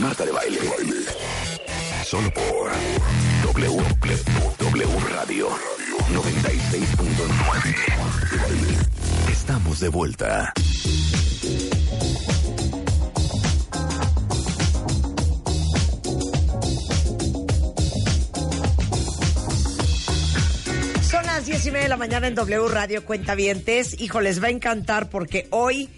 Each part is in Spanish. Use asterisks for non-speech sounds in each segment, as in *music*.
Marta de baile. Solo por W, W Radio 96.9. Estamos de vuelta. Son las diez y media de la mañana en W Radio Cuentavientes. Hijo, les va a encantar porque hoy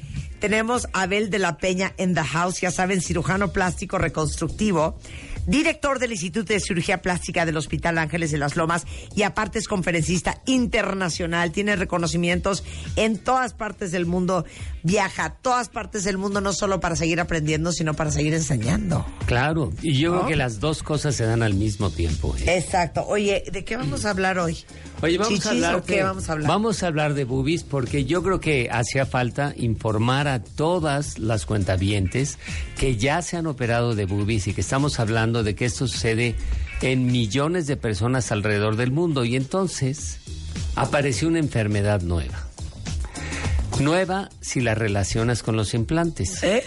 tenemos a Abel de la Peña en The House, ya saben, cirujano plástico reconstructivo, director del Instituto de Cirugía Plástica del Hospital Ángeles de las Lomas y aparte es conferencista internacional, tiene reconocimientos en todas partes del mundo, viaja a todas partes del mundo no solo para seguir aprendiendo, sino para seguir enseñando. Claro, y yo creo que las dos cosas se dan al mismo tiempo. ¿eh? Exacto. Oye, ¿de qué vamos a hablar hoy? Oye, vamos ¿Chichis a hablar o qué de, vamos a hablar? Vamos a hablar de boobies porque yo creo que hacía falta informar a todas las cuentavientes que ya se han operado de boobies y que estamos hablando de que esto sucede en millones de personas alrededor del mundo y entonces apareció una enfermedad nueva. Nueva si la relacionas con los implantes. ¿Eh?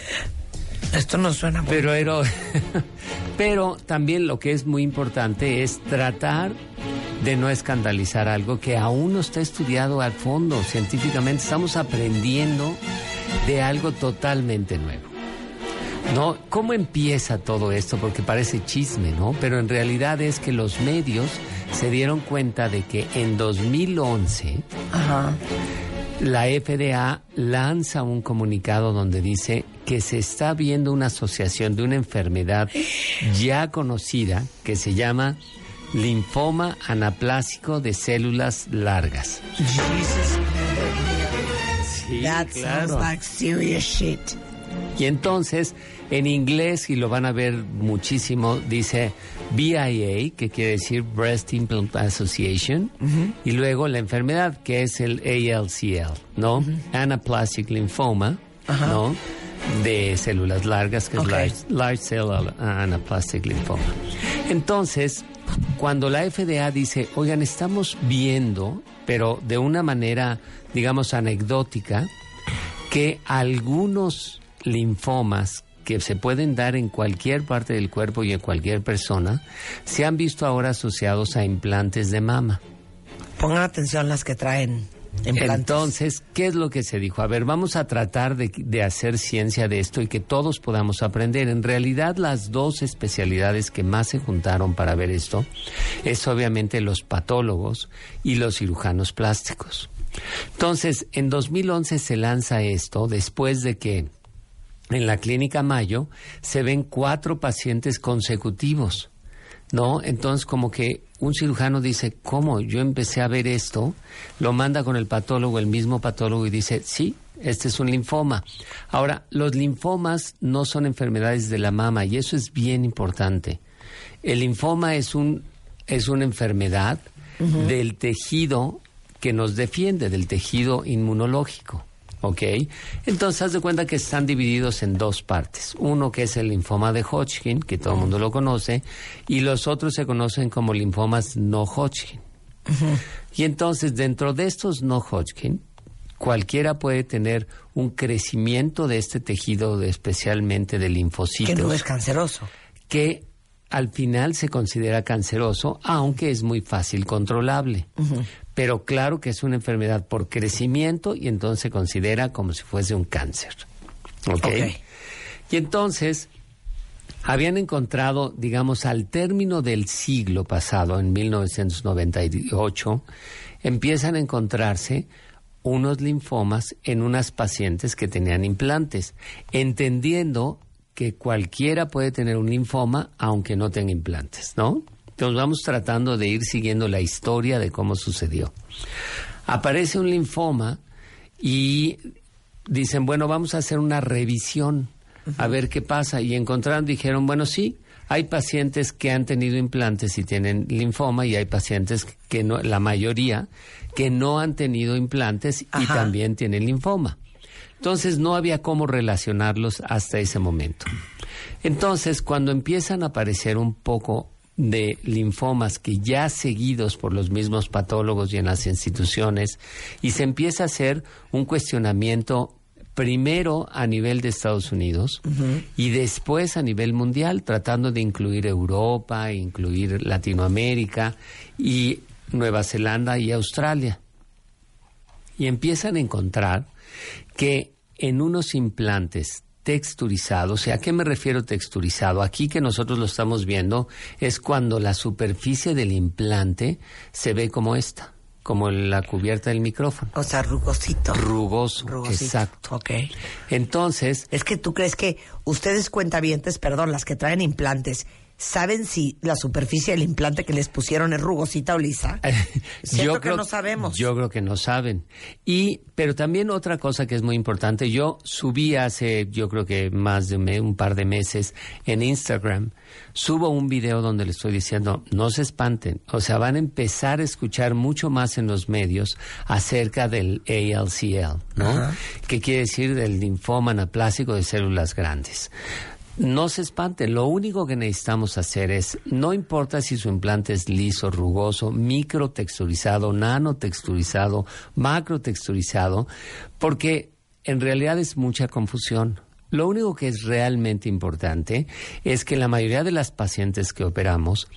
Esto no suena muy Pero, pero, *laughs* pero también lo que es muy importante es tratar de no escandalizar algo que aún no está estudiado al fondo científicamente. Estamos aprendiendo de algo totalmente nuevo. ¿No? ¿Cómo empieza todo esto? Porque parece chisme, ¿no? Pero en realidad es que los medios se dieron cuenta de que en 2011 Ajá. la FDA lanza un comunicado donde dice que se está viendo una asociación de una enfermedad ya conocida que se llama linfoma anaplásico de células largas. Jesus. Sí, That sounds like serious shit. Y entonces, en inglés, y lo van a ver muchísimo, dice BIA, que quiere decir Breast Implant Association, y luego la enfermedad, que es el ALCL, ¿no? Anaplastic Lymphoma, ¿no? De células largas, que es large, large Cell Anaplastic Lymphoma. Entonces, cuando la FDA dice, oigan, estamos viendo, pero de una manera, digamos, anecdótica, que algunos linfomas que se pueden dar en cualquier parte del cuerpo y en cualquier persona se han visto ahora asociados a implantes de mama. Pongan atención las que traen implantes. Entonces, ¿qué es lo que se dijo? A ver, vamos a tratar de, de hacer ciencia de esto y que todos podamos aprender. En realidad, las dos especialidades que más se juntaron para ver esto es obviamente los patólogos y los cirujanos plásticos. Entonces, en 2011 se lanza esto después de que en la clínica Mayo se ven cuatro pacientes consecutivos. ¿No? Entonces, como que un cirujano dice, ¿cómo? Yo empecé a ver esto, lo manda con el patólogo, el mismo patólogo, y dice, sí, este es un linfoma. Ahora, los linfomas no son enfermedades de la mama, y eso es bien importante. El linfoma es, un, es una enfermedad del tejido que nos defiende, del tejido inmunológico. ¿Ok? Entonces, haz de cuenta que están divididos en dos partes. Uno que es el linfoma de Hodgkin, que todo el mundo lo conoce, y los otros se conocen como linfomas no Hodgkin. Y entonces, dentro de estos no Hodgkin, cualquiera puede tener un crecimiento de este tejido, especialmente de linfocitos Que no es canceroso. que al final se considera canceroso, aunque es muy fácil controlable. Pero claro que es una enfermedad por crecimiento y entonces se considera como si fuese un cáncer. ¿Ok? Ok. Y entonces habían encontrado, digamos, al término del siglo pasado, en 1998, empiezan a encontrarse unos linfomas en unas pacientes que tenían implantes, entendiendo que cualquiera puede tener un linfoma aunque no tenga implantes, ¿no? Entonces vamos tratando de ir siguiendo la historia de cómo sucedió. Aparece un linfoma y dicen, bueno, vamos a hacer una revisión, a ver qué pasa. Y encontraron, dijeron, bueno, sí, hay pacientes que han tenido implantes y tienen linfoma y hay pacientes que no, la mayoría, que no han tenido implantes y también tienen linfoma. Entonces no había cómo relacionarlos hasta ese momento. Entonces, cuando empiezan a aparecer un poco de linfomas que ya seguidos por los mismos patólogos y en las instituciones, y se empieza a hacer un cuestionamiento primero a nivel de Estados Unidos y después a nivel mundial, tratando de incluir Europa, incluir Latinoamérica y Nueva Zelanda y Australia. Y empiezan a encontrar que en unos implantes texturizados, ¿y a qué me refiero texturizado? Aquí que nosotros lo estamos viendo es cuando la superficie del implante se ve como esta, como la cubierta del micrófono. O sea, rugosito. Rugoso, Rugosito. exacto. Ok. Entonces, Es que tú crees que ustedes cuentavientes, perdón, las que traen implantes, ¿saben si la superficie del implante que les pusieron es rugosita o lisa? *laughs* Siento que no sabemos. Yo creo que no saben. Y, pero también otra cosa que es muy importante, yo subí hace, yo creo que más de un, par de meses en Instagram, subo un video donde le estoy diciendo, no se espanten, o sea, van a empezar a escuchar mucho más en los medios acerca del ALCL, ¿no? Que quiere decir del linfoma anaplásico de células grandes. No se espanten, lo único que necesitamos hacer es, no importa si su implante es liso, rugoso, microtexturizado, nanotexturizado, macrotexturizado, porque en realidad es mucha confusión. Lo único que es realmente importante es que la mayoría de las pacientes que operamos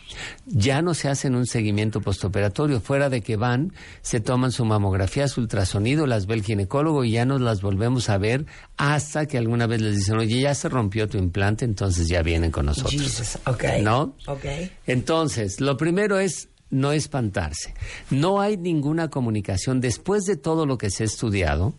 ya no se hacen un seguimiento postoperatorio, fuera de que van, se toman su mamografía, su ultrasonido, las ve el ginecólogo y ya nos las volvemos a ver hasta que alguna vez les dicen, oye, ya se rompió tu implante, entonces ya vienen con nosotros. Jesus, ok. ¿No? Ok. Entonces, lo primero es no espantarse. No hay ninguna comunicación después de todo lo que se ha estudiado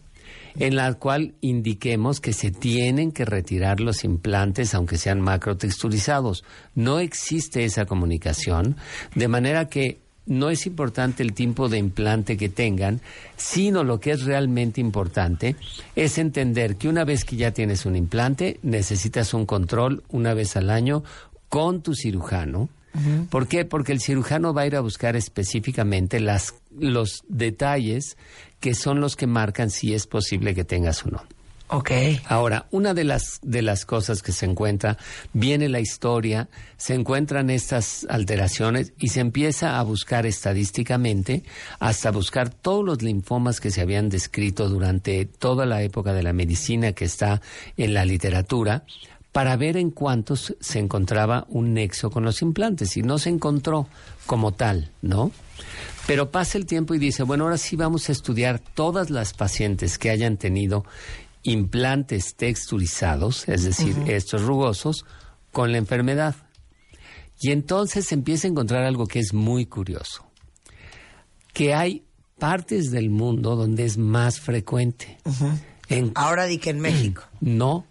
en la cual indiquemos que se tienen que retirar los implantes aunque sean macrotexturizados. No existe esa comunicación, de manera que no es importante el tipo de implante que tengan, sino lo que es realmente importante es entender que una vez que ya tienes un implante, necesitas un control una vez al año con tu cirujano. ¿Por qué? Porque el cirujano va a ir a buscar específicamente las, los detalles que son los que marcan si es posible que tengas o no. Ok. Ahora, una de las, de las cosas que se encuentra, viene la historia, se encuentran estas alteraciones y se empieza a buscar estadísticamente hasta buscar todos los linfomas que se habían descrito durante toda la época de la medicina que está en la literatura para ver en cuántos se encontraba un nexo con los implantes y no se encontró como tal, ¿no? Pero pasa el tiempo y dice, bueno, ahora sí vamos a estudiar todas las pacientes que hayan tenido implantes texturizados, es decir, estos rugosos, con la enfermedad. Y entonces se empieza a encontrar algo que es muy curioso, que hay partes del mundo donde es más frecuente. En Ahora di que en México. *clears throat* no,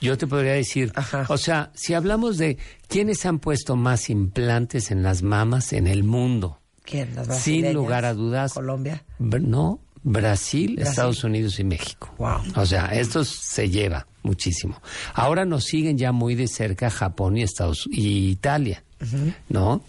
yo te podría decir, Ajá. o sea, si hablamos de quiénes han puesto más implantes en las mamas en el mundo, ¿Quién? Sin lugar a dudas, Colombia. No, Brasil, Brasil. Estados Unidos y México. Wow. O sea, esto se lleva muchísimo. Ahora nos siguen ya muy de cerca Japón y Estados y Italia, ¿no?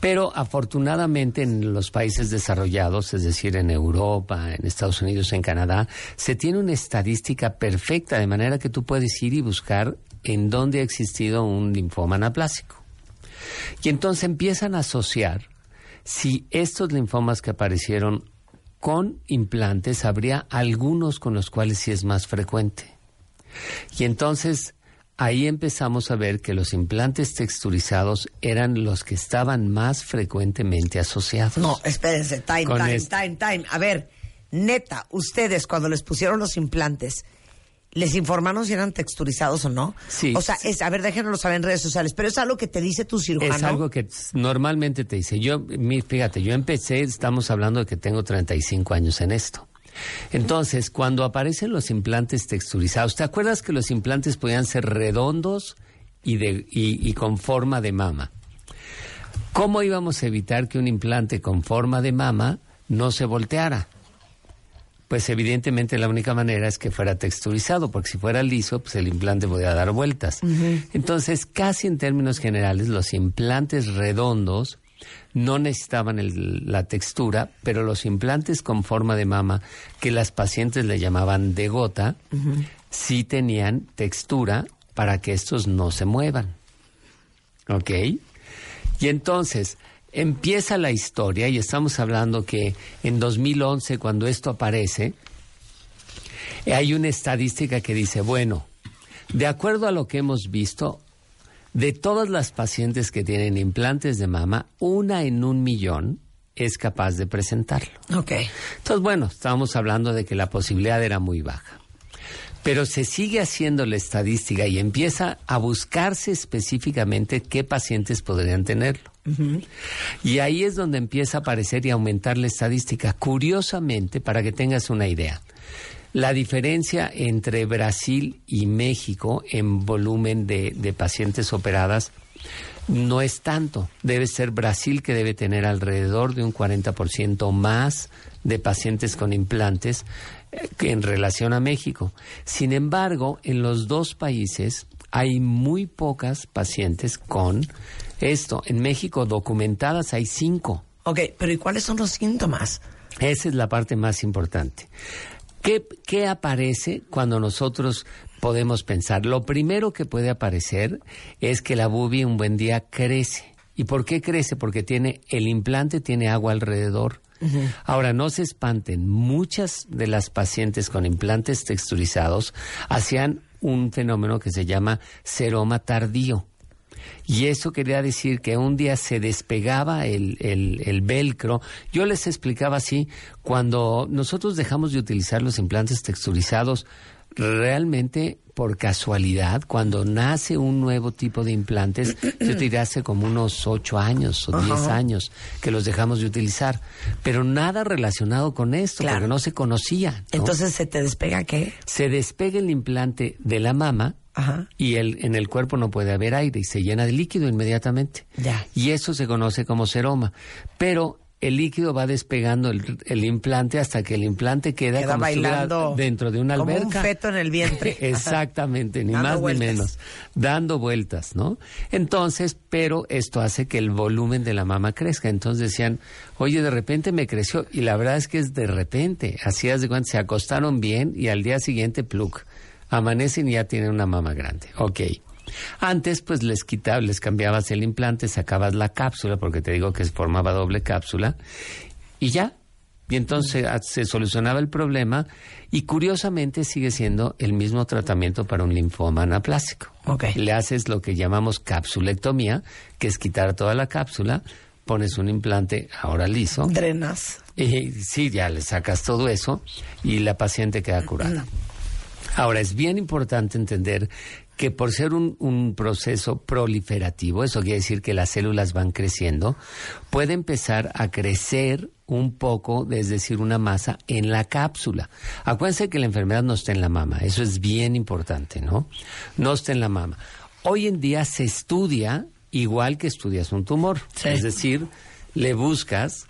Pero afortunadamente en los países desarrollados, es decir, en Europa, en Estados Unidos, en Canadá, se tiene una estadística perfecta, de manera que tú puedes ir y buscar en dónde ha existido un linfoma anaplásico. Y entonces empiezan a asociar si estos linfomas que aparecieron con implantes, habría algunos con los cuales sí es más frecuente. Y entonces ahí empezamos a ver que los implantes texturizados eran los que estaban más frecuentemente asociados. No, espérense, time, time, este- time, time. A ver, neta, ustedes cuando les pusieron los implantes, ¿les informaron si eran texturizados o no? Sí. O sea, es, a ver, déjenoslo saber en redes sociales, pero es algo que te dice tu cirujano. Es algo que normalmente te dice. Yo, fíjate, yo empecé, estamos hablando de que tengo 35 años en esto. Entonces, cuando aparecen los implantes texturizados, ¿te acuerdas que los implantes podían ser redondos y, de, y, y con forma de mama? ¿Cómo íbamos a evitar que un implante con forma de mama no se volteara? Pues evidentemente la única manera es que fuera texturizado, porque si fuera liso, pues el implante podía dar vueltas. Entonces, casi en términos generales, los implantes redondos no necesitaban la textura, pero los implantes con forma de mama, que las pacientes le llamaban de gota, sí tenían textura para que estos no se muevan. ¿Ok? Y entonces, empieza la historia y estamos hablando que en 2011, cuando esto aparece, hay una estadística que dice, bueno, de acuerdo a lo que hemos visto, de todas las pacientes que tienen implantes de mama, una en un millón es capaz de presentarlo. Ok. Entonces, bueno, estábamos hablando de que la posibilidad era muy baja. Pero se sigue haciendo la estadística y empieza a buscarse específicamente qué pacientes podrían tenerlo. Y ahí es donde empieza a aparecer y aumentar la estadística. Curiosamente, para que tengas una idea, la diferencia entre Brasil y México en volumen de, de pacientes operadas no es tanto. Debe ser Brasil que debe tener alrededor de un 40% más de pacientes con implantes en relación a México. Sin embargo, en los dos países hay muy pocas pacientes con esto. En México documentadas hay cinco. Ok, pero ¿y cuáles son los síntomas? Esa es la parte más importante. ¿Qué, ¿Qué, aparece cuando nosotros podemos pensar? Lo primero que puede aparecer es que la bubi un buen día crece. ¿Y por qué crece? Porque tiene el implante tiene agua alrededor. Ahora, no se espanten, muchas de las pacientes con implantes texturizados hacían un fenómeno que se llama seroma tardío. Y eso quería decir que un día se despegaba el, el, velcro. Yo les explicaba así, cuando nosotros dejamos de utilizar los implantes texturizados, realmente por casualidad, cuando nace un nuevo tipo de implantes, *clears throat* yo diría hace como unos ocho años o diez años que los dejamos de utilizar, pero nada relacionado con esto, porque no se conocía. Entonces, ¿se te despega qué? Se despega el implante de la mama y el, en el cuerpo no puede haber aire y se llena de líquido inmediatamente. Y eso se conoce como seroma. Pero el líquido va despegando el, implante hasta que el implante queda, como bailando dentro de una alberca. Como un feto en el vientre. *laughs* Exactamente, ni más ni menos. Dando vueltas, ¿no? Entonces, pero esto hace que el volumen de la mama crezca. Entonces decían, oye, de repente me creció. Y la verdad es que es de repente. Así de cuando se acostaron bien y al día siguiente, plug. Amanecen y ya tienen una mama grande. Ok. Antes, pues les quitabas, les cambiabas el implante, sacabas la cápsula, porque te digo que se formaba doble cápsula, y ya. Y entonces ah, se solucionaba el problema y curiosamente sigue siendo el mismo tratamiento para un linfoma anaplásico. Le haces lo que llamamos capsulectomía, que es quitar toda la cápsula, pones un implante ahora liso. Drenas. Y sí, ya le sacas todo eso y la paciente queda curada. Ahora, es bien importante entender que por ser un, proceso proliferativo, eso quiere decir que las células van creciendo, puede empezar a crecer un poco, es decir, una masa en la cápsula. Acuérdense que la enfermedad no está en la mama, eso es bien importante, ¿no? No está en la mama. Hoy en día se estudia igual que estudias un tumor, es decir, le buscas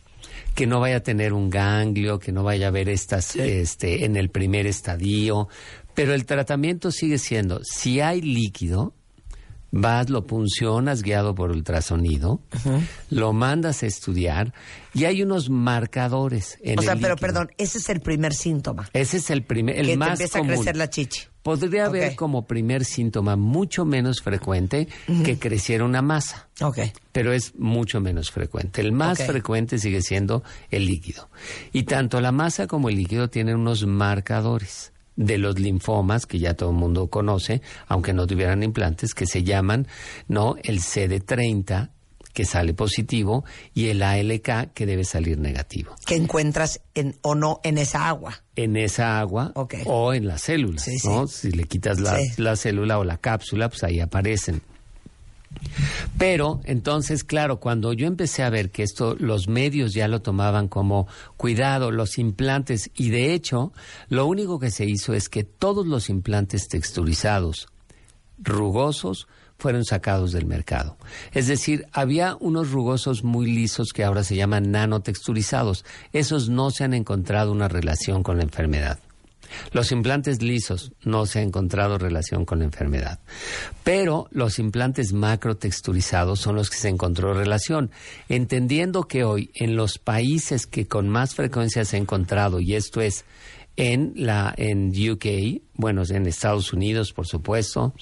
que no vaya a tener un ganglio, que no vaya a haber estas este en el primer estadio, pero el tratamiento sigue siendo, si hay líquido, vas, lo puncionas guiado por ultrasonido, lo mandas a estudiar y hay unos marcadores en O sea, pero perdón, ese es el primer síntoma. Ese es el primer, el que más te empieza a crecer la chichi. Podría haber como primer síntoma mucho menos frecuente que creciera una masa. Ok. Pero es mucho menos frecuente. El más frecuente sigue siendo el líquido. Y tanto la masa como el líquido tienen unos marcadores de los linfomas que ya todo el mundo conoce, aunque no tuvieran implantes, que se llaman, ¿no? El CD30 que sale positivo y el ALK que debe salir negativo. Que encuentras en, o no en esa agua. En esa agua o en las células, ¿no? Si le quitas la, la célula o la cápsula, pues ahí aparecen. Pero entonces, claro, cuando yo empecé a ver que esto los medios ya lo tomaban como cuidado, los implantes, y de hecho, lo único que se hizo es que todos los implantes texturizados rugosos fueron sacados del mercado. Es decir, había unos rugosos muy lisos que ahora se llaman nanotexturizados. Esos no se han encontrado una relación con la enfermedad. Los implantes lisos no se ha encontrado relación con la enfermedad. Pero los implantes macrotexturizados son los que se encontró relación. Entendiendo que hoy en los países que con más frecuencia se ha encontrado, y esto es en la en UK, bueno, en Estados Unidos, por supuesto,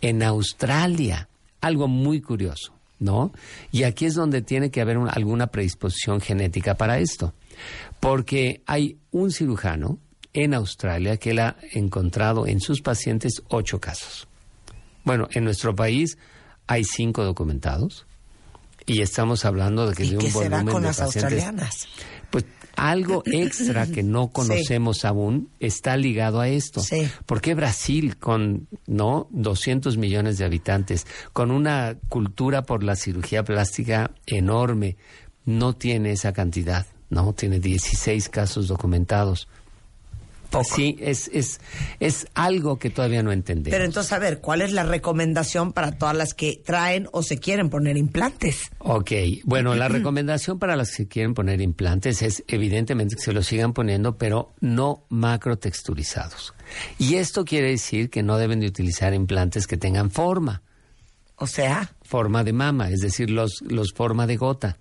en Australia, algo muy curioso, ¿no? Y aquí es donde tiene que haber alguna predisposición genética para esto, porque hay un cirujano en Australia que él ha encontrado en sus pacientes ocho casos. Bueno, en nuestro país hay cinco documentados y estamos hablando de que de un volumen con de las pacientes, australianas? Pues algo extra que no *clears throat* conocemos aún está ligado a esto. Sí. ¿Por qué Brasil, con no 200 millones de habitantes, con una cultura por la cirugía plástica enorme, no tiene esa cantidad? No, tiene 16 casos documentados. Sí, es, es, es algo que todavía no entendemos. Pero entonces, a ver, ¿cuál es la recomendación para todas las que traen o se quieren poner implantes? Ok, bueno, la *clears throat* recomendación para las que quieren poner implantes es evidentemente que se los sigan poniendo, pero no macrotexturizados. Y esto quiere decir que no deben de utilizar implantes que tengan forma, O sea, forma de mama, es decir, los, los forma de gota.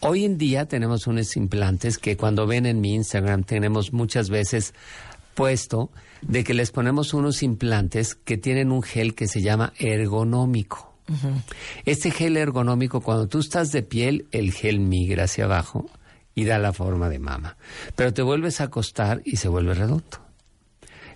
Hoy en día tenemos unos implantes que cuando ven en mi Instagram tenemos muchas veces puesto de que les ponemos unos implantes que tienen un gel que se llama ergonómico. Este gel ergonómico, cuando tú estás de piel, el gel migra hacia abajo y da la forma de mama. Pero te vuelves a acostar y se vuelve redondo.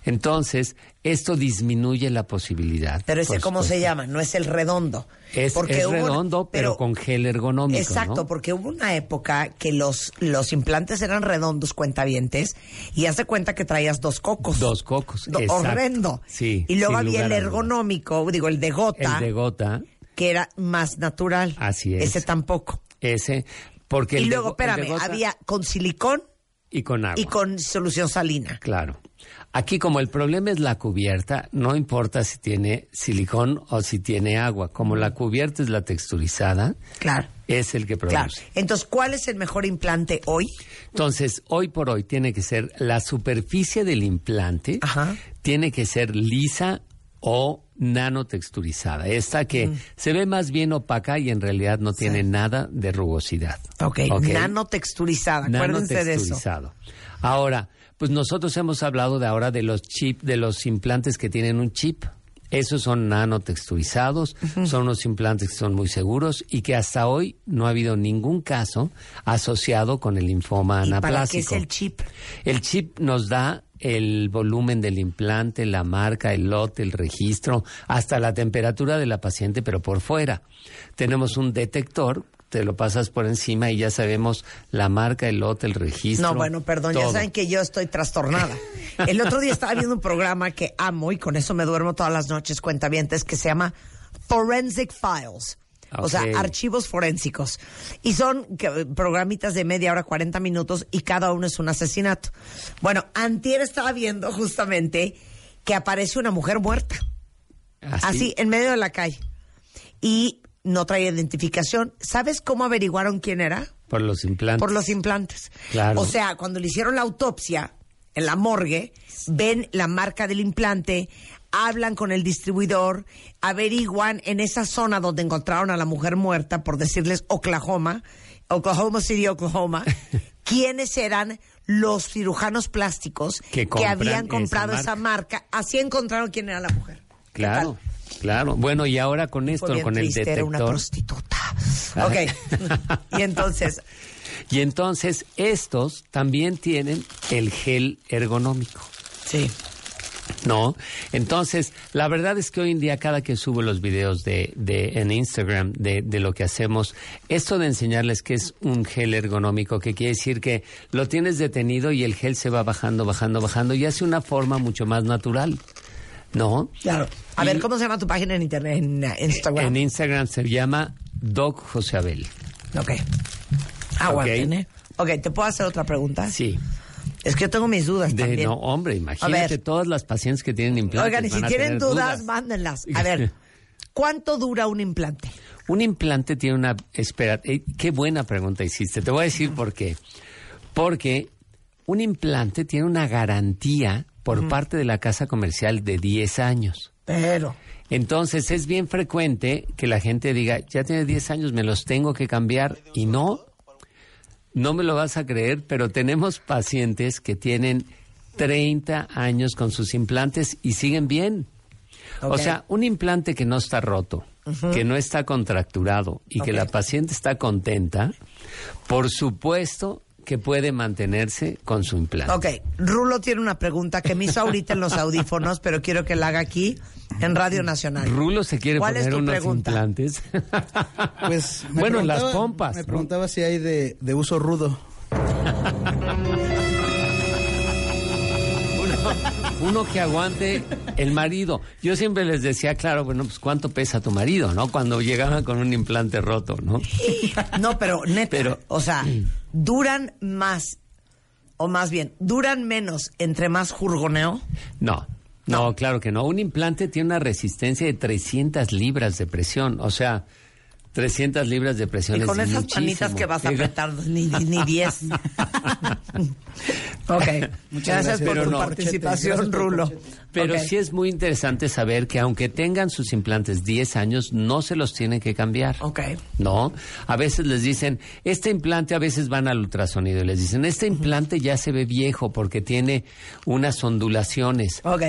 Entonces, esto disminuye la posibilidad. pero ese cómo se llama, no es el redondo. Es, Porque es hubo- redondo, pero, con gel ergonómico. Exacto, ¿no? porque hubo una época que los, los implantes eran redondos, cuentavientes, y hace cuenta que traías dos cocos. Dos cocos. Do- exacto. horrendo. Sí. Y luego había el ergonómico, digo, el de gota, El de gota, que era más natural. Así es. Ese tampoco. ese, porque Y el de luego, el de espérame, gota- había con silicón y con agua. y con solución salina. Claro. Aquí como el problema es la cubierta, no importa si tiene silicón o si tiene agua. Como la cubierta es la texturizada, Claro. es el que Claro. produce. Entonces, ¿cuál es el mejor implante hoy? Entonces, hoy por hoy tiene que ser la superficie del implante, Ajá. tiene que ser lisa o nanotexturizada. Esta que Mm. se ve más bien opaca y en realidad no tiene nada de rugosidad. Ok, nanotexturizada. Acuérdense de eso. Nanotexturizado. Ahora, pues nosotros hemos hablado de ahora de los chip, de los implantes que tienen un chip. Esos son nanotexturizados, son unos implantes que son muy seguros y que hasta hoy no ha habido ningún caso asociado con el linfoma ¿Y para qué es el chip? El chip nos da el volumen del implante, la marca, el lote, el registro, hasta la temperatura de la paciente, pero por fuera. Tenemos un detector, te lo pasas por encima y ya sabemos la marca, el lote, el registro. No, bueno, perdón, ya saben que yo estoy trastornada. *laughs* El otro día estaba viendo un programa que amo y con eso me duermo todas las noches, cuentavientes, que se llama Forensic Files. O sea, archivos forensicos. Y son que- programitas de media hora, 40 minutos, y cada uno es un asesinato. Bueno, Antier estaba viendo justamente que aparece una mujer muerta. ¿Así? Así, en medio de la calle. Y no traía identificación. ¿Sabes cómo averiguaron quién era? Por los implantes. Por los implantes. Claro. O sea, cuando le hicieron la autopsia en la morgue, ven la marca del implante, hablan con el distribuidor, averiguan en esa zona donde encontraron a la mujer muerta, por decirles Oklahoma, Oklahoma City, Oklahoma, *laughs* quiénes eran los cirujanos plásticos Que habían comprado esa marca. marca. Así encontraron quién era la mujer. ¿Qué Claro, claro. Bueno, y ahora con Fue esto, bien con el triste, era una detector. prostituta. *laughs* Ok. y entonces, Y entonces estos también tienen el gel ergonómico. sí. ¿No? Entonces, la verdad es que hoy en día cada que subo los videos de, de en Instagram de, de lo que hacemos, esto de enseñarles que es un gel ergonómico, que quiere decir que lo tienes detenido y el gel se va bajando, bajando, bajando y hace una forma mucho más natural, ¿no? Claro. A Y- ver, ¿cómo se llama tu página en internet, en uh, Instagram? En Instagram se llama Doc José Abel. Ok. Aguanten, ¿eh? Ok, ¿te puedo hacer otra pregunta? Sí. Es que yo tengo mis dudas De, también. no, hombre, imagínate todas las pacientes que tienen implantes. Oigan, y si tienen dudas, mándenlas. A ver, *laughs* ¿Cuánto dura un implante? Un implante tiene una... Espera, eh, qué buena pregunta hiciste. Te voy a decir por qué. Porque un implante tiene una garantía por parte de la casa comercial de 10 años. Pero. Entonces es bien frecuente que la gente diga, ya tiene 10 años, me los tengo que cambiar. Y no, no me lo vas a creer, pero tenemos pacientes que tienen 30 años con sus implantes y siguen bien. O sea, un implante que no está roto, que no está contracturado y que la paciente está contenta, por supuesto que puede mantenerse con su implante. Ok, Rulo tiene una pregunta que me hizo ahorita en los *laughs* audífonos, pero quiero que la haga aquí en Radio Nacional. Rulo se quiere ¿Cuál es poner tu unos pregunta? implantes. *laughs* Pues me bueno, en las pompas. Me ¿no? preguntaba si hay de, de uso rudo. Uno que aguante el marido. Yo siempre les decía, claro, bueno, pues cuánto pesa tu marido, ¿no? Cuando llegaban con un implante roto, ¿no? No, pero neta, Pero- o sea, duran más, o más bien, duran menos entre más jurgoneo. No, no, claro que no. Un implante tiene una resistencia de 300 libras de presión, o sea, 300 libras de presión Y es con esas muchísimo. manitas que vas a apretar, ni, ni, ni diez. *laughs* ok, Muchas gracias, gracias. por tu no. participación, Gracias por el Rulo. corchete. Pero sí es muy interesante saber que aunque tengan sus implantes 10 años, no se los tienen que cambiar. Ok. No, a veces les dicen, este implante, a veces van al ultrasonido y les dicen, este implante ya se ve viejo porque tiene unas ondulaciones. Ok.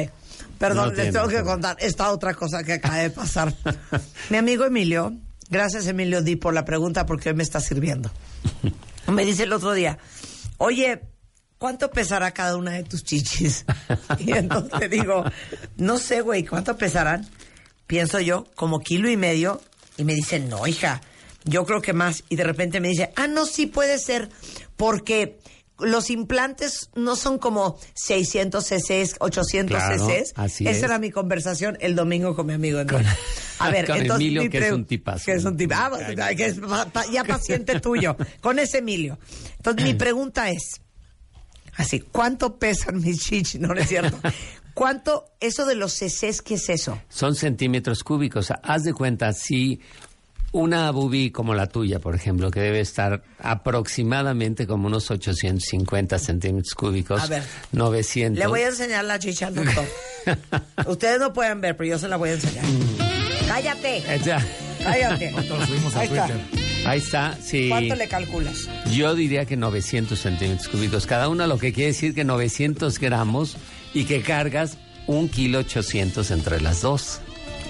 Perdón, No les tengo que contar esta otra cosa que acaba de pasar. *laughs* Mi amigo Emilio, gracias Emilio Di por la pregunta porque hoy me está sirviendo. Me dice el otro día, oye, ¿cuánto pesará cada una de tus chichis? *laughs* Y entonces digo, no sé, güey, ¿cuánto pesarán? Pienso yo, como kilo y medio. Y me dice, no, hija, yo creo que más. Y de repente me dice, ah, no, sí puede ser, porque los implantes no son como 600 cc, 800 Claro, cc. así Esa es. era mi conversación el domingo con mi amigo Emilio. A ver, *laughs* con entonces Emilio, mi que es un tipazo. Que es un tipazo. Ah, que es ya paciente tuyo. Con ese Emilio. Entonces mi pregunta es, así, ¿cuánto pesan mis chichis? No, no es cierto. *laughs* ¿Cuánto, eso de los cc's, qué es eso? Son centímetros cúbicos. Haz de cuenta, si una bubi como la tuya, por ejemplo, que debe estar aproximadamente como unos 850 centímetros cúbicos, A ver. 900. Le voy a enseñar la chicha al doctor. *laughs* Ustedes no pueden ver, pero yo se la voy a enseñar. ¡Cállate! Eh, ya. ¡Cállate! Ahí está. Ahí está, sí. ¿Cuánto le calculas? Yo diría que 900 centímetros cúbicos cada una, lo que quiere decir que 900 gramos y que cargas un kilo 800 entre las dos.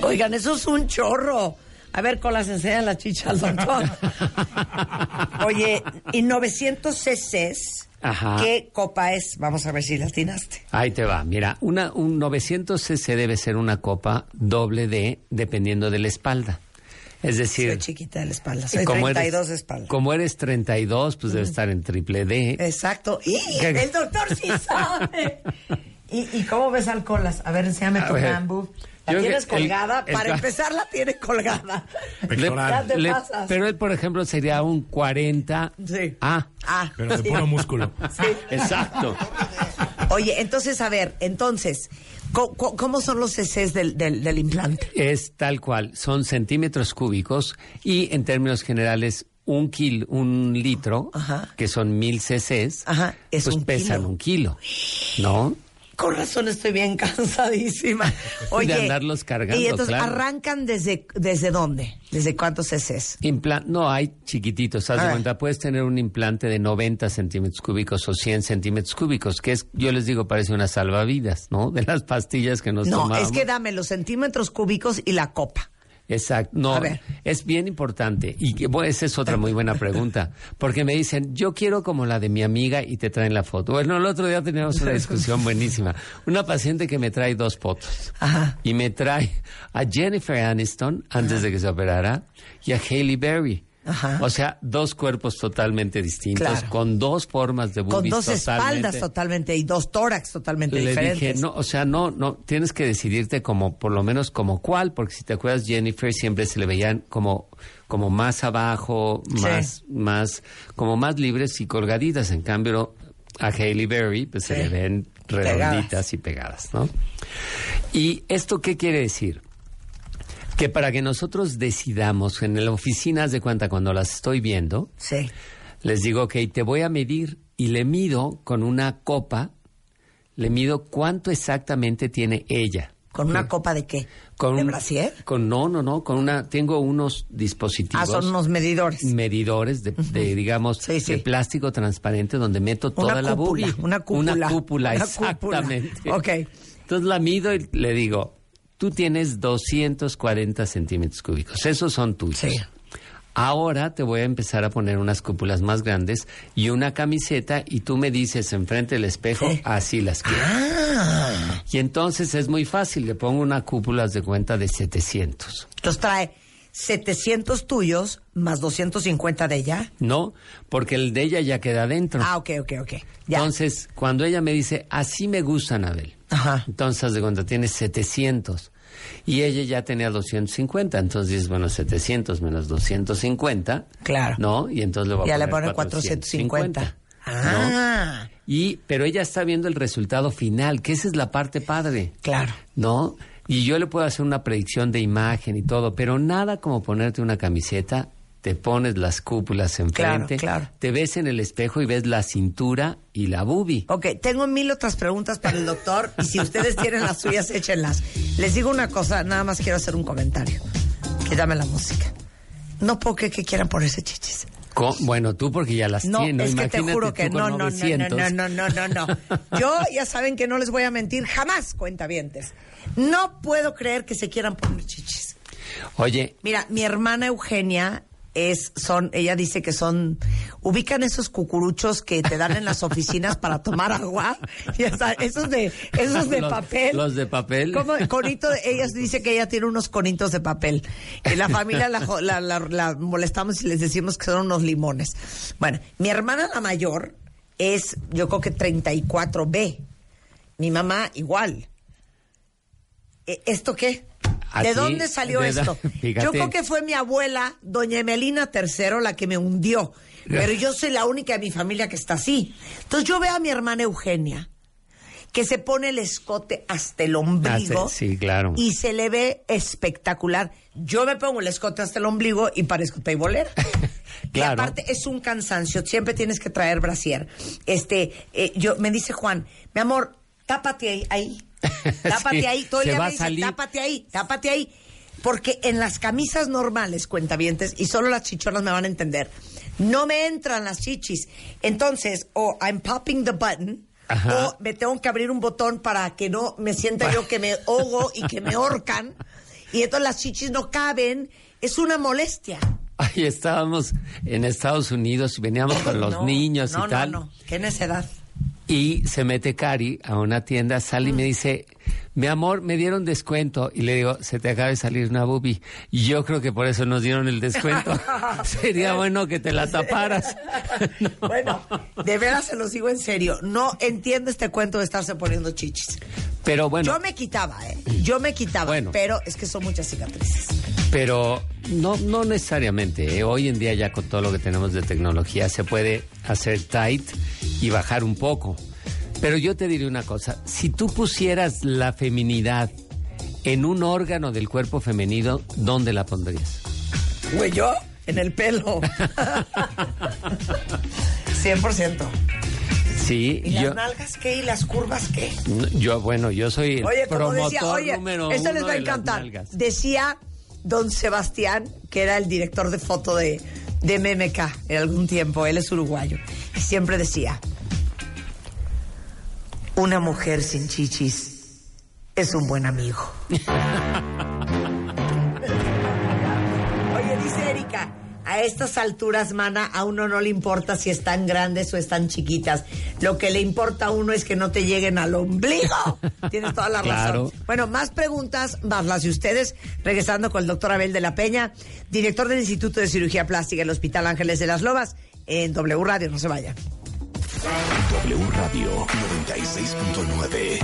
Oigan, eso es un chorro. A ver, con las enseñan la chicha al doctor. *laughs* Oye, y 900 cc's, Ajá. ¿qué copa es? Vamos a ver si la atinaste. Ahí te va, mira, una, un 900 cc debe ser una copa doble D dependiendo de la espalda. Es decir, Soy chiquita de la espalda, soy como 32 eres, de espalda. Como eres 32, pues debe estar en triple D. Exacto. ¡Y el doctor sí sabe! *laughs* ¿Y, y cómo ves al colas? A ver, enséñame A tu boob. ¿La yo tienes colgada? el Para empezar, la tiene colgada. Le- Ya te le- pasas. pero él, por ejemplo, sería un 40. Sí. Ah, Ah, Pero de puro músculo. Sí. exacto. Oye, entonces, a ver, entonces, ¿cómo, cómo- cómo son los cc's del, del, del implante? Es tal cual, son centímetros cúbicos y en términos generales un kilo, un litro, Ajá. que son mil cc's, Ajá, es pues un pesan kilo. un kilo, ¿no? Con razón estoy bien *laughs* cansadísima. Oye, andarlos cargando, Y entonces, claro. ¿arrancan desde, desde dónde? ¿Desde cuántos cc's? Implan- no, hay chiquititos, haz de ver. cuenta, puedes tener un implante de 90 centímetros cúbicos o 100 centímetros cúbicos, que es, yo les digo, parece una salvavidas, ¿no? De las pastillas que nos No, tomábamos. es que dame los centímetros cúbicos y la copa. Exacto. No, es bien importante. Y que, bueno, esa es otra muy buena pregunta. Porque me dicen, yo quiero como la de mi amiga y te traen la foto. Bueno, el otro día teníamos una discusión buenísima. Una paciente que me trae dos fotos. Ajá. Y me trae a Jennifer Aniston antes de que se operara y a Hailey Berry. Ajá. O sea, dos cuerpos totalmente distintos, Claro. con dos formas de Con boobies dos espaldas totalmente- totalmente y dos tórax totalmente le diferentes. dije, no, o sea, no, no, tienes que decidirte como, por lo menos como cuál, porque si te acuerdas, Jennifer siempre se le veían como, como más abajo, Sí. más, más, como más libres y colgaditas. En cambio, a Hailey Berry, pues se le ven redonditas y pegadas, ¿no? ¿Y esto qué quiere decir? Que para que nosotros decidamos en la oficina, haz de cuenta, cuando las estoy viendo, Sí. les digo, ok, te voy a medir y le mido con una copa, le mido cuánto exactamente tiene ella. ¿Con una copa de qué? Con ¿De un- brasier? Con, no, no, no, con una, tengo unos dispositivos. Ah, son unos medidores. medidores de, de, digamos, Sí, sí. de plástico transparente donde meto toda la boobie. una cúpula. Una cúpula, Una cúpula. exactamente. Ok. Entonces la mido y le digo, tú tienes 240 centímetros cúbicos, esos son tuyos. Sí. Ahora te voy a empezar a poner unas cúpulas más grandes y una camiseta y tú me dices enfrente del espejo, Sí. así las quiero. Ah. Y entonces es muy fácil, le pongo una cúpula de cuenta de 700. Entonces trae 700 tuyos más 250 de ella. ¿No? Porque el de ella ya queda adentro. Ah, ok, ok, ok. Ya. Entonces, cuando ella me dice, así me gusta, Anabel. Ajá. Entonces, de cuenta, tiene 700. Y ella ya tenía 250. Entonces dices, bueno, 700 menos 250. Claro. ¿No? Y entonces le voy a ya le poner pone 450. 450. Ah, Y, pero ella está viendo el resultado final, que esa es la parte padre. claro. ¿no? Y yo le puedo hacer una predicción de imagen y todo, pero nada como ponerte una camiseta, te pones las cúpulas enfrente, Claro, claro. te ves en el espejo y ves la cintura y la boobie. Ok, tengo mil otras preguntas para el doctor y si ustedes tienen las suyas, échenlas. Les digo una cosa, nada más quiero hacer un comentario. Quítame la música. No creer que quieran ponerse chichis. Bueno, tú porque ya las No, tienes. es que te juro que no, no, no, no, 900. no, no, no, no, no. *laughs* Yo ya saben que no les voy a mentir jamás, cuentavientes. No puedo creer que se quieran poner chichis. Oye, Mira, mi hermana Eugenia es, son, ella dice que son, ubican esos cucuruchos que te dan en las oficinas para tomar agua, *laughs* está, esos de, esos de Los- papel. los de papel. Como conito, ella dice que ella tiene unos conitos de papel. Y la familia la- la- la molestamos y les decimos que son unos limones. Bueno, mi hermana la mayor es, yo creo que 34B. Mi mamá igual. ¿E- ¿Esto qué? ¿De dónde salió de- esto? *laughs* Yo creo que fue mi abuela, doña Emelina III, la que me hundió. Pero yo soy la única de mi familia que está así. Entonces yo veo a mi hermana Eugenia, que se pone el escote hasta el ombligo. Sí, claro. Y se le ve espectacular. Yo me pongo el escote hasta el ombligo y parezco teibolera. *laughs* Claro. Y aparte es un cansancio, siempre tienes que traer brasier. Este, eh, yo me dice Juan, mi amor, tápate ahí, ahí. *laughs* Tápate Sí, ahí. Todo el día me a dice, salir. tápate ahí, tápate ahí. Porque en las camisas normales, cuentavientes, y solo las chichonas me van a entender, no me entran las chichis. Entonces, o I'm popping the button, Ajá. o me tengo que abrir un botón para que no me sienta yo que me ahogo y que me ahorcan. Y entonces las chichis no caben. Es una molestia. ahí estábamos en Estados Unidos y veníamos con *laughs* los No, niños no, y tal. No, no, qué necedad. Y se mete Cari a una tienda, sale y me dice, mi amor, me dieron descuento. Y le digo, se te acaba de salir una boobie. Y yo creo que por eso nos dieron el descuento. *laughs* *laughs* Sería bueno que te la taparas. *laughs* No. Bueno, de veras se los digo en serio. No entiendo este cuento de estarse poniendo chichis. Pero bueno, Yo me quitaba, ¿eh? Yo me quitaba. Bueno. Pero es que son muchas cicatrices. pero no, no necesariamente. ¿eh? Hoy en día ya con todo lo que tenemos de tecnología se puede hacer tight y bajar un poco. Pero yo te diré una cosa, si tú pusieras la feminidad en un órgano del cuerpo femenino, ¿dónde la pondrías? Güey, yo en el pelo. *laughs* *laughs* 100%. Sí, ¿Y las nalgas qué? ¿Y las curvas qué? yo, bueno, yo soy el Oye, como promotor decía, oye, número esto les va a encantar. Decía don Sebastián, que era el director de foto de, de MMK en algún tiempo, él es uruguayo, y siempre decía, una mujer sin chichis es un buen amigo. *laughs* a estas alturas, mana, a uno no le importa si están grandes o están chiquitas. Lo que le importa a uno es que no te lleguen al ombligo. *laughs* Tienes toda la Claro. razón. Bueno, más preguntas, más las de ustedes. Regresando con el doctor Abel de la Peña, director del Instituto de Cirugía Plástica del Hospital Ángeles de las Lomas, en W Radio. No se vaya. W Radio 96.9.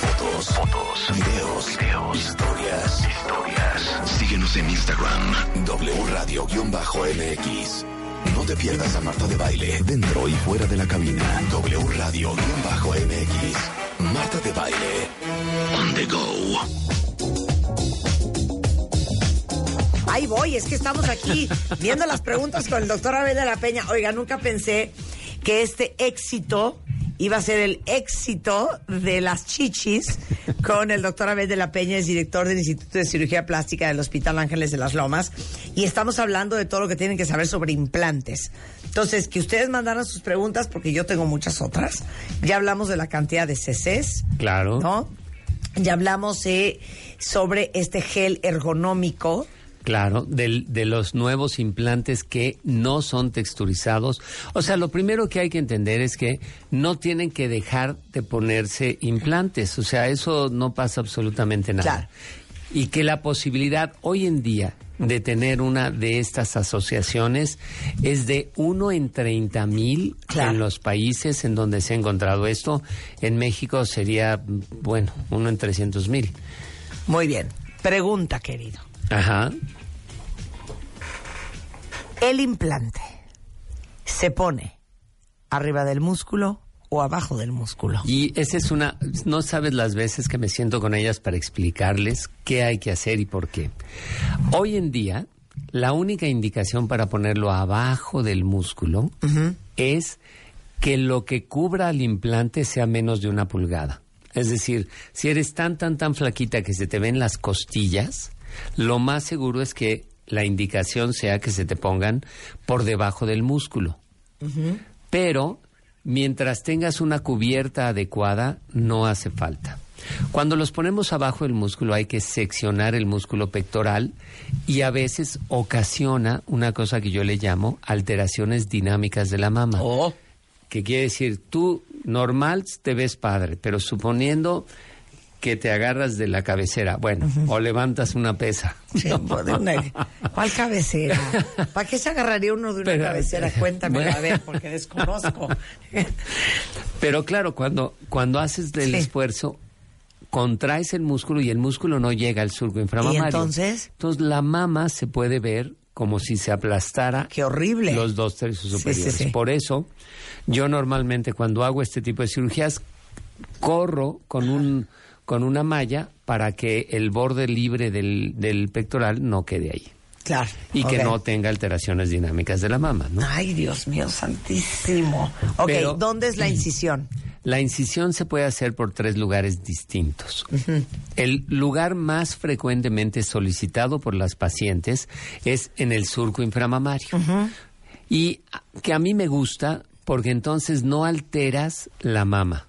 Fotos, fotos, videos, videos, historias, historias. Síguenos en Instagram, W Radio-MX. No te pierdas a Marta de Baile, dentro y fuera de la cabina. W Radio-MX. Marta de Baile. On the go. ahí voy, es que estamos aquí viendo las preguntas con el doctor Abel de la Peña. Oiga, nunca pensé que este éxito iba a ser el éxito de las chichis con el doctor Abel de la Peña, es director del Instituto de Cirugía Plástica del Hospital Ángeles de las Lomas, y estamos hablando de todo lo que tienen que saber sobre implantes. Entonces, que ustedes mandaran sus preguntas, porque yo tengo muchas otras. Ya hablamos de la cantidad de CCs, Claro. ¿no? Ya hablamos eh, sobre este gel ergonómico. Claro, del- de los nuevos implantes que no son texturizados. O sea, lo primero que hay que entender es que no tienen que dejar de ponerse implantes. O sea, eso no pasa absolutamente nada. Claro. Y que la posibilidad hoy en día de tener una de estas asociaciones es de uno en 30 mil Claro. en los países en donde se ha encontrado esto. En México sería, bueno, uno en 300 mil. Muy bien. Pregunta, querido. Ajá. ¿El implante se pone arriba del músculo o abajo del músculo? Y esa es una, no sabes las veces que me siento con ellas para explicarles qué hay que hacer y por qué. Hoy en día, la única indicación para ponerlo abajo del músculo es que lo que cubra al implante sea menos de una pulgada. Es decir, si eres tan, tan, tan flaquita que se te ven las costillas, lo más seguro es que la indicación sea que se te pongan por debajo del músculo. Pero mientras tengas una cubierta adecuada, no hace falta. Cuando los ponemos abajo del músculo hay que seccionar el músculo pectoral y a veces ocasiona una cosa que yo le llamo alteraciones dinámicas de la mama. Oh. Que quiere decir, tú normal te ves padre, pero suponiendo que te agarras de la cabecera, bueno, o levantas una pesa. Sí, una- ¿Cuál cabecera? ¿Para qué se agarraría uno de una Pero- cabecera? Cuéntame, Bueno. a ver, porque desconozco. Pero claro, cuando, cuando haces el Sí. esfuerzo, contraes el músculo y el músculo no llega al surco inflamatorio. ¿Y entonces? Entonces la mama se puede ver como si se aplastara ¡Qué horrible! los dos tercios Sí, superiores. sí, sí. Por eso, yo normalmente cuando hago este tipo de cirugías, corro con un con una malla para que el borde libre del, del pectoral no quede ahí Claro. y que no tenga alteraciones dinámicas de la mama, ¿no? Ay, Dios mío, santísimo. Ok, Pero- ¿dónde es la *clears throat* incisión? La incisión se puede hacer por tres lugares distintos. El lugar más frecuentemente solicitado por las pacientes es en el surco inframamario. Y que a mí me gusta porque entonces no alteras la mama,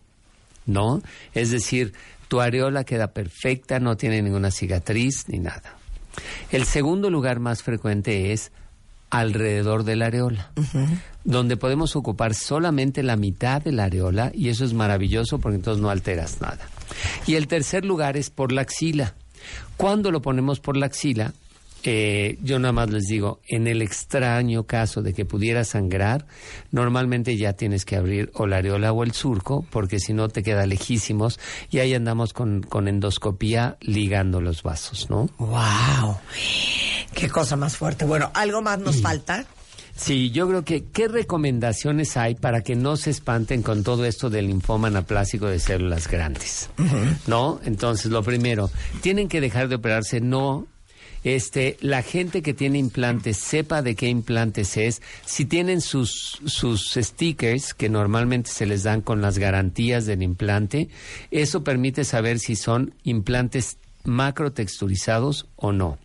¿no? Es decir, tu areola queda perfecta, no tiene ninguna cicatriz ni nada. El segundo lugar más frecuente es alrededor de la areola, donde podemos ocupar solamente la mitad de la areola y eso es maravilloso porque entonces no alteras nada. Y el tercer lugar es por la axila. Cuando lo ponemos por la axila, eh, yo nada más les digo, en el extraño caso de que pudiera sangrar, normalmente ya tienes que abrir o la areola o el surco, porque si no te queda lejísimos y ahí andamos con, con endoscopía ligando los vasos, ¿no? ¡Wow! ¡Qué cosa más fuerte! Bueno, ¿algo más nos falta? Sí, yo creo que qué recomendaciones hay para que no se espanten con todo esto del linfoma anaplásico de células grandes, ¿no? Entonces, lo primero, tienen que dejar de operarse, no. Este, la gente que tiene implantes sepa de qué implantes es. Si tienen sus, sus stickers que normalmente se les dan con las garantías del implante, eso permite saber si son implantes macrotexturizados o no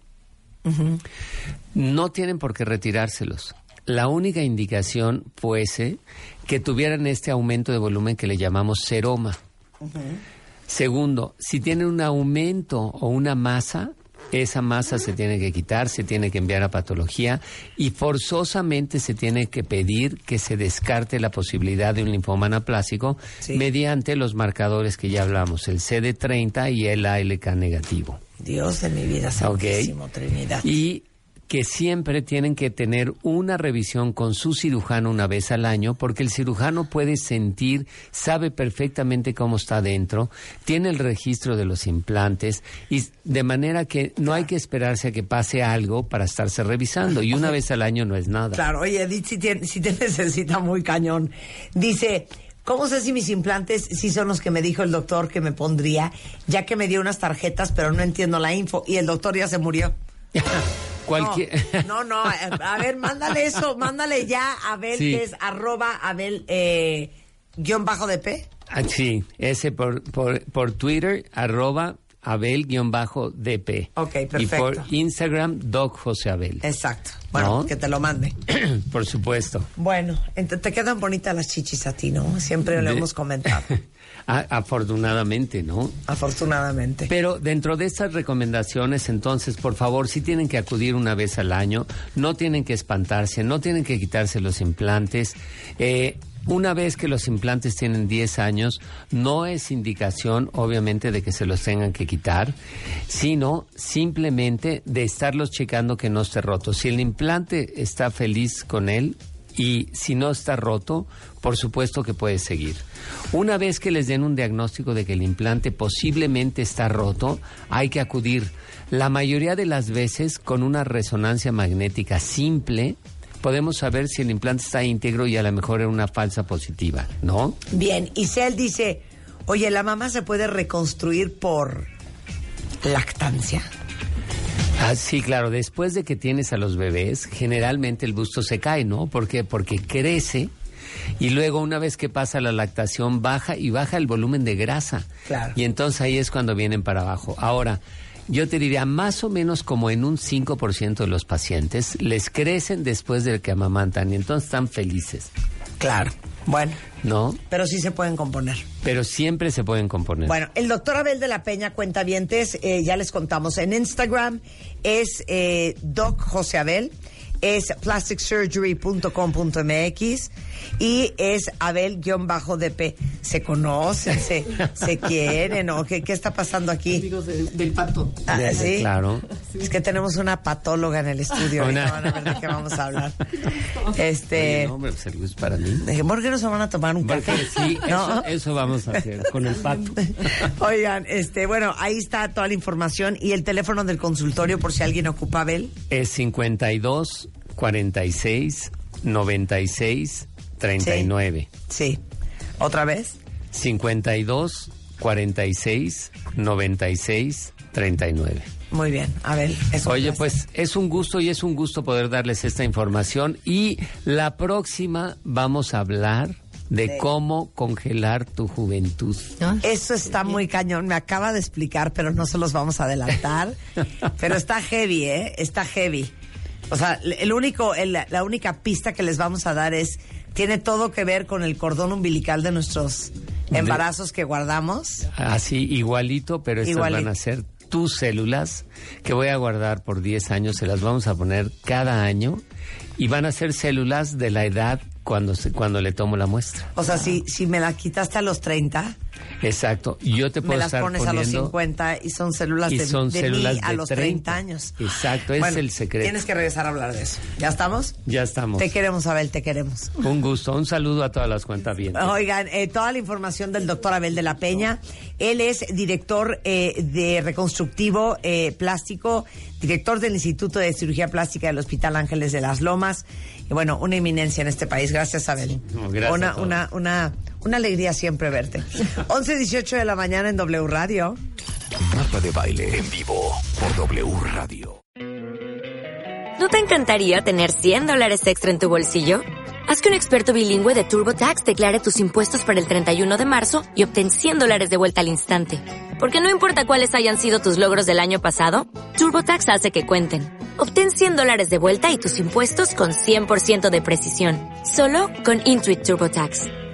no tienen por qué retirárselos. La única indicación fuese que tuvieran este aumento de volumen que le llamamos seroma. Segundo, si tienen un aumento o una masa, esa masa se tiene que quitar, se tiene que enviar a patología y forzosamente se tiene que pedir que se descarte la posibilidad de un linfoma anaplásico Sí. mediante los marcadores que ya hablamos, el CD30 y el ALK negativo. Dios de mi vida, santísimo, Trinidad. Y que siempre tienen que tener una revisión con su cirujano una vez al año, porque el cirujano puede sentir, sabe perfectamente cómo está dentro, tiene el registro de los implantes, y de manera que no hay que esperarse a que pase algo para estarse revisando, y una vez al año no es nada. Claro, oye, Edith, si te, si *laughs* te necesita muy cañón. Dice, ¿cómo sé si mis implantes sí son los que me dijo el doctor que me pondría? Ya que me dio unas tarjetas, pero no entiendo la info. Y el doctor ya se murió. *laughs* cualquier... No, no, no, a ver, mándale eso, mándale ya a Abel, Sí. que es arroba Abel eh, guion bajo de P. Ah, sí, ese por, por, por Twitter, arroba Abel-DP. Ok, Y perfecto. por Instagram, Doc José Abel. Exacto. Bueno, No. que te lo mande. *clears throat* por supuesto. Bueno, te quedan bonitas las chichis a ti, ¿no? Siempre lo hemos comentado, *laughs* Ah, afortunadamente, ¿no? afortunadamente. Pero dentro de estas recomendaciones, entonces, por favor, sí tienen que acudir una vez al año, no tienen que espantarse, no tienen que quitarse los implantes. Eh, una vez que los implantes tienen 10 años, no es indicación, obviamente, de que se los tengan que quitar, sino simplemente de estarlos checando que no esté roto. Si el implante está feliz con él, y si no está roto, por supuesto que puede seguir. Una vez que les den un diagnóstico de que el implante posiblemente está roto, hay que acudir. La mayoría de las veces con una resonancia magnética simple podemos saber si el implante está íntegro y a lo mejor era una falsa positiva, ¿no? Bien, y Cel dice, oye, ¿la mamá se puede reconstruir por lactancia? Ah, sí, claro. Después de que tienes a los bebés, generalmente el busto se cae, ¿no? ¿Por qué? Porque crece y luego una vez que pasa la lactación baja y baja el volumen de grasa. Claro. Y entonces ahí es cuando vienen para abajo. Ahora, yo te diría más o menos como en un 5% de los pacientes les crecen después de que amamantan y entonces están felices, Claro. Bueno, ¿no? pero sí se pueden componer. Pero siempre se pueden componer. Bueno, el doctor Abel de la Peña Cuentavientes, eh, ya les contamos, en Instagram es eh, Doc José Abel, es plasticsurgery.com.mx y es Abel-DP. Se conocen, se, se *laughs* quieren, ¿o qué, qué está pasando aquí? Amigos de- del pato. Ah, ¿sí? Claro. Es que tenemos una patóloga en el estudio. Una- van a ver de qué vamos a hablar. *laughs* Oye, Este, no, hombre, pues el gusto es para mí. dije, ¿por qué no se van a tomar un Porque café? sí, ¿No? eso, eso vamos a hacer con el pato. *laughs* Oigan, este, bueno, ahí está toda la información y el teléfono del consultorio por si alguien ocupa Abel. Es 52 46 96 39. Sí. ¿Otra vez? 52 46 96 39. Muy bien, Abel. es un Oye, placer. pues es un gusto y es un gusto poder darles esta información y la próxima vamos a hablar de De- cómo congelar tu juventud. Eso está muy cañón, me acaba de explicar, pero no se los vamos a adelantar. *laughs* pero está heavy, ¿eh? Está heavy. O sea, el único, el- la única pista que les vamos a dar es, tiene todo que ver con el cordón umbilical de nuestros embarazos que guardamos. Así, igualito, pero estas Igualito. van a ser tus células que voy a guardar por 10 años, se las vamos a poner cada año y van a ser células de la edad cuando, se, cuando le tomo la muestra. O sea, si, si me la quitaste a los 30, Exacto. Y yo te puedo me las estar pones a los poniendo- 50 y son células Y de, son de células mí a de los 30. 30 años. Exacto, es el secreto. Tienes que regresar a hablar de eso. ¿Ya estamos? Ya estamos. Te queremos, Abel, te queremos. Un gusto, un saludo a todas las cuentas bien. Oigan, eh, toda la información del doctor Abel de la Peña. Él es director eh, de reconstructivo eh, plástico, director del Instituto de Cirugía Plástica del Hospital Ángeles de las Lomas. Y bueno, una eminencia en este país. Gracias, Abel. No, gracias una, a todos. una, una, una alegría siempre verte. *laughs* 11, 18 de la mañana en W Radio. Marta de baile en vivo por W Radio. ¿No te encantaría tener 100 dólares extra en tu bolsillo? Haz que un experto bilingüe de TurboTax declare tus impuestos para el 31 de marzo y obtén 100 dólares de vuelta al instante. Porque no importa cuáles hayan sido tus logros del año pasado, TurboTax hace que cuenten. Obtén 100 dólares de vuelta y tus impuestos con 100% de precisión. Solo con Intuit TurboTax.